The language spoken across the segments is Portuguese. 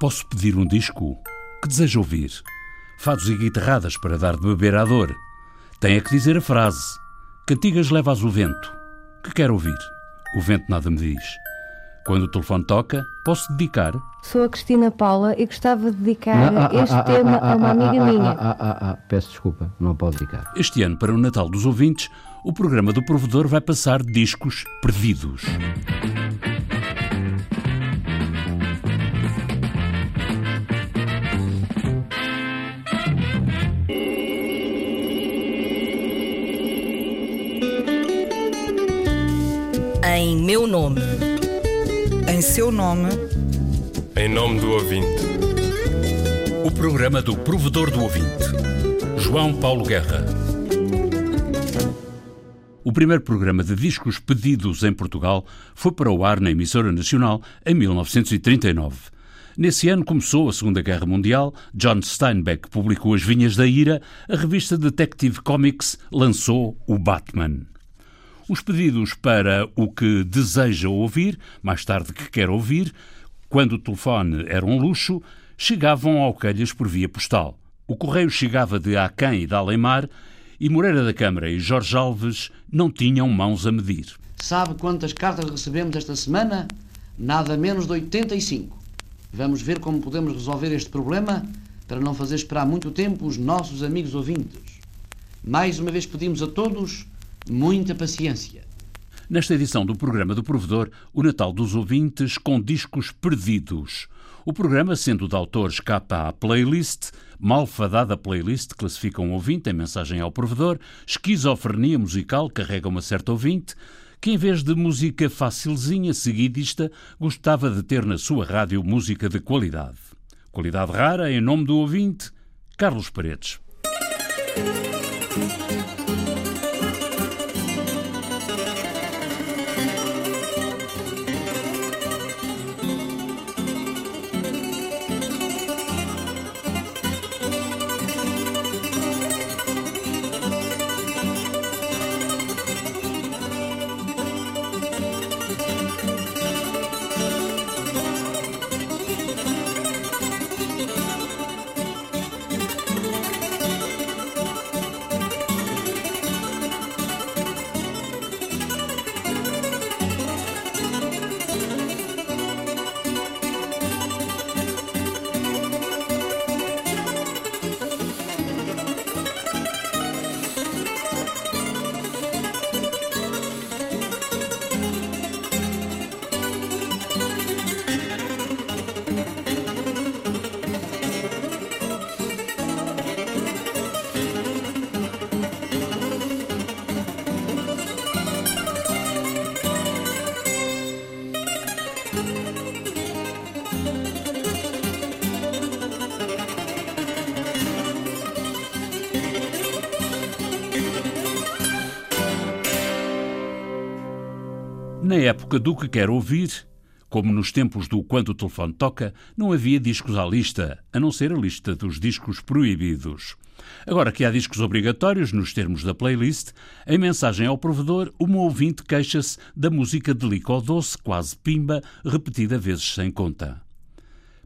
Posso pedir um disco? Que deseja ouvir? Fados e guitarradas para dar de beber à dor. Tem é que dizer a frase. Cantigas levas o vento. Que quer ouvir? O vento nada me diz. Quando o telefone toca, posso dedicar? Sou a Cristina Paula e gostava de dedicar ah, ah, este ah, tema a uma amiga minha. Peço desculpa, não posso dedicar. Este ano, para o Natal dos ouvintes, o programa do provedor vai passar discos perdidos. Meu nome. Em seu nome. Em nome do ouvinte. O programa do provedor do ouvinte. João Paulo Guerra. O primeiro programa de discos pedidos em Portugal foi para o ar na emissora nacional em 1939. Nesse ano começou a Segunda Guerra Mundial, John Steinbeck publicou As Vinhas da Ira, a revista Detective Comics lançou o Batman. Os pedidos para o que deseja ouvir, mais tarde que quer ouvir, quando o telefone era um luxo, chegavam ao Calhas por via postal. O correio chegava de Aquém e de Alemar e Moreira da Câmara e Jorge Alves não tinham mãos a medir. Sabe quantas cartas recebemos esta semana? Nada menos de 85. Vamos ver como podemos resolver este problema para não fazer esperar muito tempo os nossos amigos ouvintes. Mais uma vez pedimos a todos Muita paciência. Nesta edição do programa do Provedor, o Natal dos Ouvintes com discos perdidos. O programa, sendo de autores capa à playlist, malfadada playlist classifica um ouvinte em mensagem ao provedor, esquizofrenia musical carrega uma certa ouvinte, que em vez de música facilzinha, seguidista, gostava de ter na sua rádio música de qualidade. Qualidade rara, em nome do ouvinte, Carlos Paredes. Na época do que quer ouvir, como nos tempos do Quando o Telefone Toca, não havia discos à lista, a não ser a lista dos discos proibidos. Agora que há discos obrigatórios nos termos da playlist, em mensagem ao provedor, uma ouvinte queixa-se da música de licor doce, quase pimba, repetida vezes sem conta.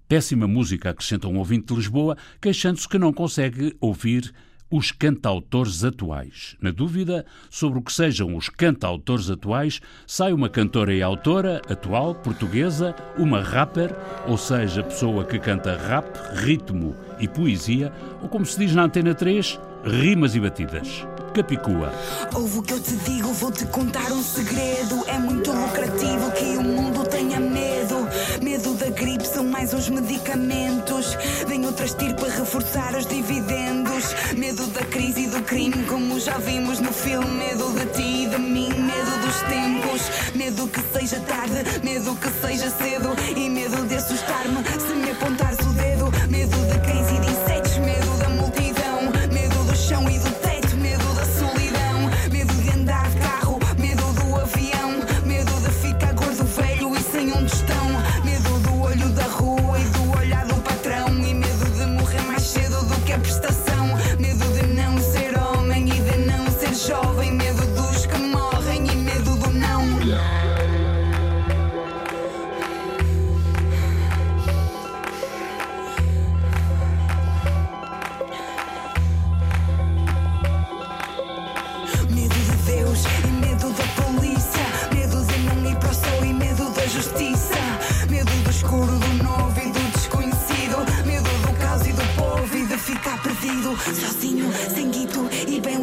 Péssima música, acrescenta um ouvinte de Lisboa, queixando-se que não consegue ouvir os cantautores atuais. Na dúvida sobre o que sejam os cantautores atuais, sai uma cantora e autora atual, portuguesa, uma rapper, ou seja, pessoa que canta rap, ritmo e poesia, ou como se diz na Antena 3, rimas e batidas. Capicua. Ouve o que eu te digo, vou-te contar um segredo. É muito lucrativo que o mundo tenha medo. Medo da gripe são mais uns medicamentos. Vem outra estirpe para reforçar os dividendos. Medo da crise e do crime, como já vimos no filme. Medo de ti e de mim, medo dos tempos. Medo que seja tarde, medo que seja cedo. E medo de assustar-me se me apontares o dedo. Medo de crise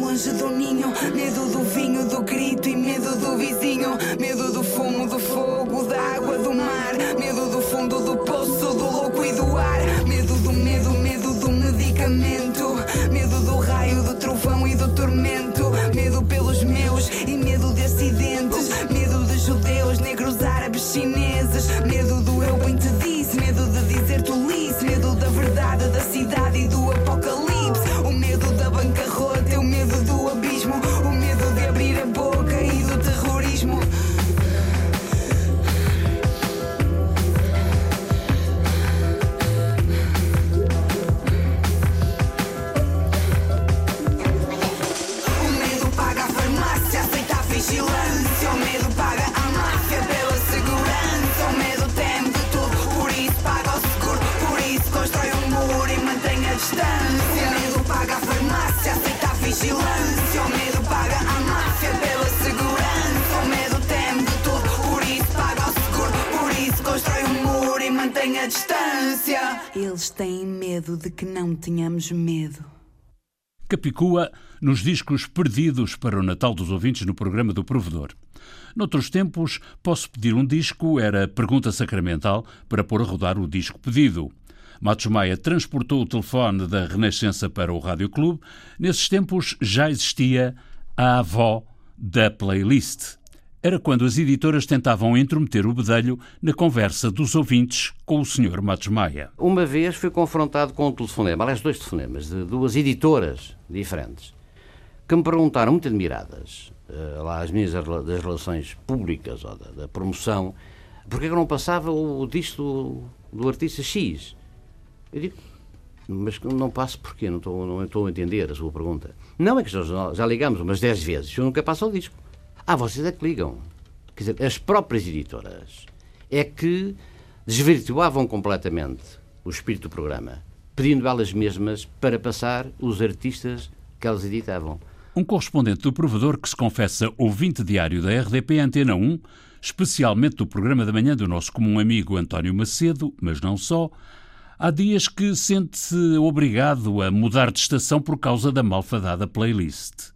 longe do ninho. Medo do vinho, do grito e medo do vizinho. Medo do fumo, do fogo, da água, do mar. Medo do fundo do poço, do louco e do ar. Medo do medo, medo do medicamento. Medo do raio, do trovão e do tormento. Medo pelos meus e medo de acidentes. Medo de judeus, negros, árabes, chineses. Do abismo. Eles têm medo de que não tenhamos medo. Capicua nos discos perdidos para o Natal dos ouvintes no programa do Provedor. Noutros tempos, posso pedir um disco, era pergunta sacramental para pôr a rodar o disco pedido. Matos Maia transportou o telefone da Renascença para o Rádio Clube. Nesses tempos já existia a avó da playlist. Era quando as editoras tentavam intrometer o bedelho na conversa dos ouvintes com o Sr. Matos Maia. Uma vez fui confrontado com um telefonema, aliás, dois telefonemas, de duas editoras diferentes, que me perguntaram, muito admiradas, eh, lá as minhas das relações públicas ou da, da promoção, porque que eu não passava o, disco do, do artista X? Eu digo, mas não passo porquê? Não estou, não estou a entender a sua pergunta. Não, é que já, já ligamos umas 10 vezes, eu nunca passo o disco. Ah, vocês é que ligam. Quer dizer, as próprias editoras é que desvirtuavam completamente o espírito do programa, pedindo elas mesmas para passar os artistas que elas editavam. Um correspondente do provedor que se confessa ouvinte diário da RDP Antena 1, especialmente do programa da manhã do nosso comum amigo António Macedo, mas não só, há dias que sente-se obrigado a mudar de estação por causa da malfadada playlist.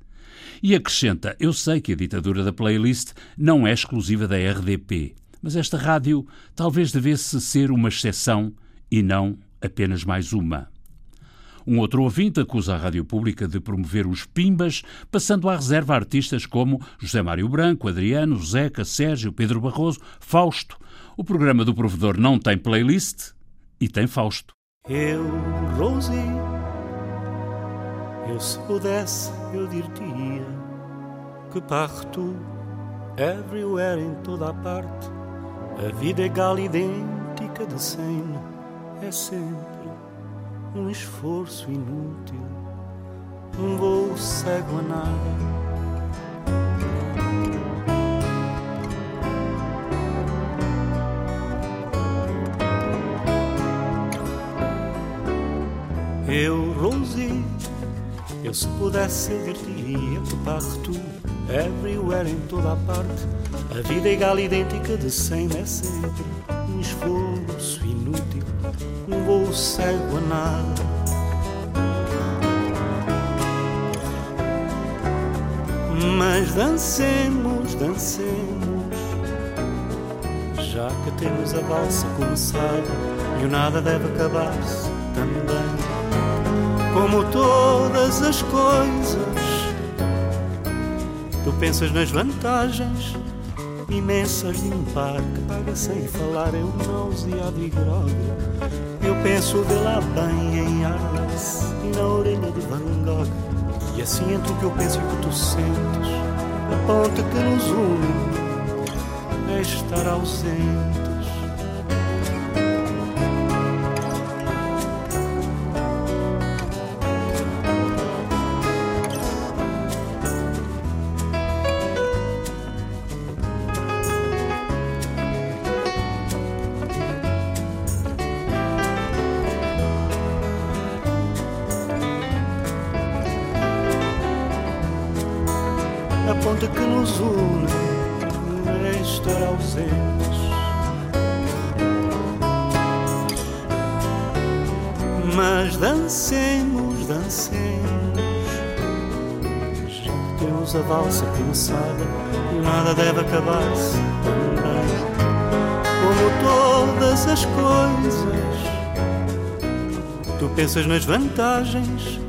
E acrescenta: Eu sei que a ditadura da playlist não é exclusiva da RDP, mas esta rádio talvez devesse ser uma exceção e não apenas mais uma. Um outro ouvinte acusa a Rádio Pública de promover os pimbas, passando à reserva artistas como José Mário Branco, Adriano, Zeca, Sérgio, Pedro Barroso, Fausto. O programa do provedor não tem playlist e tem Fausto. Eu, Rosie, eu se pudesse, eu dir-te-ia que parto, everywhere, em toda a parte, a vida é igual e idêntica de sempre, é sempre um esforço inútil, um voo cego a nada. Eu se pudesse eu dir-te-ia que parto everywhere, em toda a parte. A vida é igual idêntica de sempre, é sempre um esforço inútil, um voo cego a nada. Mas dancemos, dancemos, já que temos a valsa começada e o nada deve acabar-se. Como todas as coisas, tu pensas nas vantagens imensas de um parque. Paga sem falar, um nauseado e grogue. Eu penso vê lá bem em Arles e na orelha de Van Gogh. E assim entre o que eu penso e o que tu sentes, a ponte que nos une é estar ausentes. É estar ausentes. Mas dancemos, dancemos, temos a valsa começada nada deve acabar-se. Como todas as coisas, tu pensas nas vantagens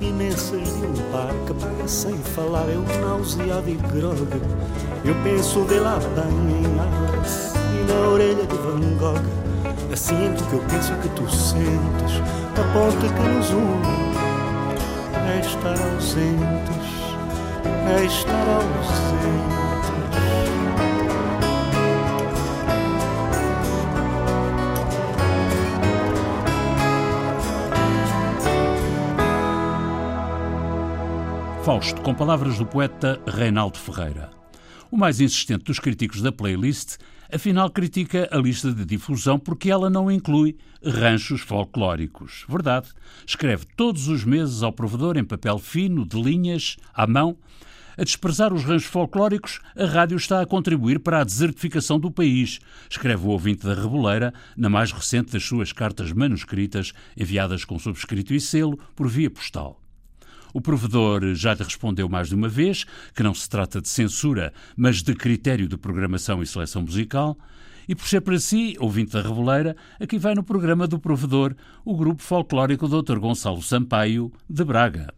imensas de um parque para sem falar é um nauseado e grog. Eu penso de lá bem em Alice e na orelha de Van Gogh. Sinto que eu penso que tu sentes a ponte que nos une é estar ausentes, é estar ausentes. Fausto, com palavras do poeta Reinaldo Ferreira. O mais insistente dos críticos da playlist, afinal critica a lista de difusão porque ela não inclui ranchos folclóricos. Verdade. Escreve todos os meses ao provedor em papel fino, de linhas, à mão. A desprezar os ranchos folclóricos, a rádio está a contribuir para a desertificação do país, escreve o ouvinte da Reboleira na mais recente das suas cartas manuscritas, enviadas com subscrito e selo por via postal. O provedor já lhe respondeu mais de uma vez que não se trata de censura, mas de critério de programação e seleção musical. E por ser para si, ouvinte da Reboleira, aqui vai no programa do provedor o grupo folclórico Dr. Gonçalo Sampaio, de Braga.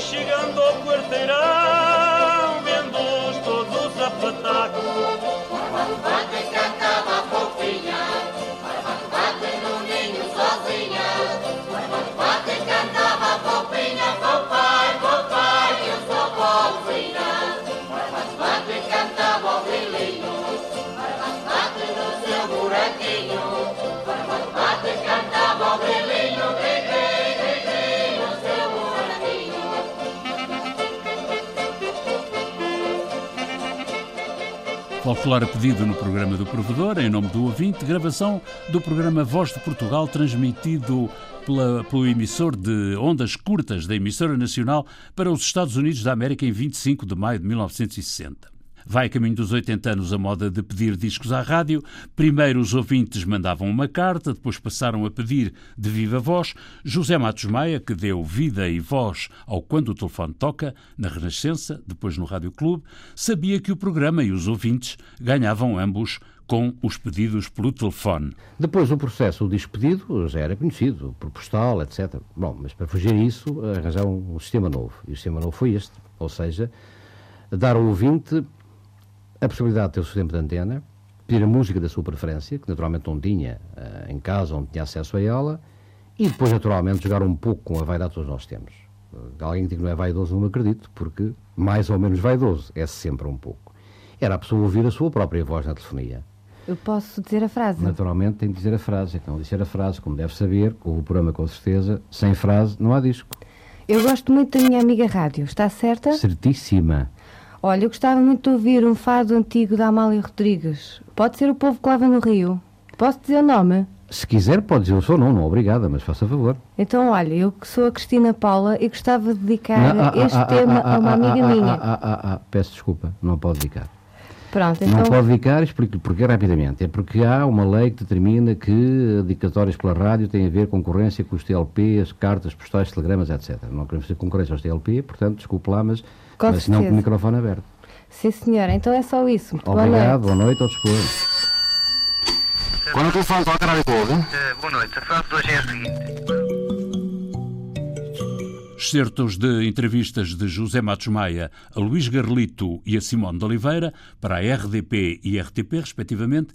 Chegando ao quarteirão, vendo-os todos a pataco. Barbate cantava a fofinha, Barbate no ninho sozinha. Barbate cantava a fofinha, papai, papai, eu sou pobrezinha. Barbate cantava ao vilinho, Barbate no seu buraquinho. Barbate cantava ao vilinho, bebê. Folclore pedido no programa do Provedor, em nome do ouvinte, gravação do programa Voz de Portugal, transmitido pela, pelo emissor de ondas curtas da emissora nacional para os Estados Unidos da América em 25 de maio de 1960. Vai caminho dos 80 anos a moda de pedir discos à rádio. Primeiro os ouvintes mandavam uma carta, depois passaram a pedir de viva voz. José Matos Maia, que deu vida e voz ao Quando o Telefone Toca, na Renascença, depois no Rádio Clube, sabia que o programa e os ouvintes ganhavam ambos com os pedidos pelo telefone. Depois o processo, o despedido, já era conhecido, por postal, etc. Bom, mas para fugir a isso, arranjaram um sistema novo. E o sistema novo foi este, ou seja, dar ao ouvinte a possibilidade de ter o seu tempo de antena, pedir a música da sua preferência, que naturalmente não tinha uh, em casa, onde tinha acesso a ela, e depois, naturalmente, jogar um pouco com a vaidade que todos nós temos. Uh, alguém que diga que não é vaidoso, não acredito, porque mais ou menos vaidoso é sempre um pouco. Era a pessoa ouvir a sua própria voz na telefonia. Eu posso dizer a frase? Naturalmente tem que dizer a frase. Então, dizer a frase, como deve saber, o programa com certeza, sem frase não há disco. Eu gosto muito da minha amiga rádio, está certa? Certíssima. Olha, eu gostava muito de ouvir um fado antigo da Amália Rodrigues. Pode ser o povo que lava no Rio. Posso dizer o nome? Se quiser, pode dizer o seu nome, não, obrigada, mas faça favor. Então, olha, eu que sou a Cristina Paula e gostava de dedicar não, ah, este ah, tema ah, a uma amiga minha. Ah, peço desculpa, não pode dedicar. Pronto, então... Não pode dedicar, explico porque rapidamente. É porque há uma lei que determina que dedicatórias pela rádio têm a ver com concorrência com os TLP, cartas, postais, telegramas, etc. Não queremos fazer concorrência aos TLP, portanto, desculpe lá, mas com mas certeza. não com o microfone aberto. Sim, senhora. Então é só isso. Muito Obrigado, boa noite, ao dispor. Quando o telefone toca na Clube. Uh, boa noite, a frase de hoje é a seguinte. Excertos de entrevistas de José Matos Maia a Luís Garlito e a Simone de Oliveira para a RDP e RTP, respectivamente,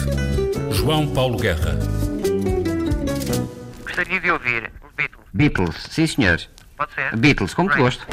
João Paulo Guerra. Gostaria de ouvir os Beatles. Beatles, sim senhor. Pode ser? Beatles, com muito Right. gosto.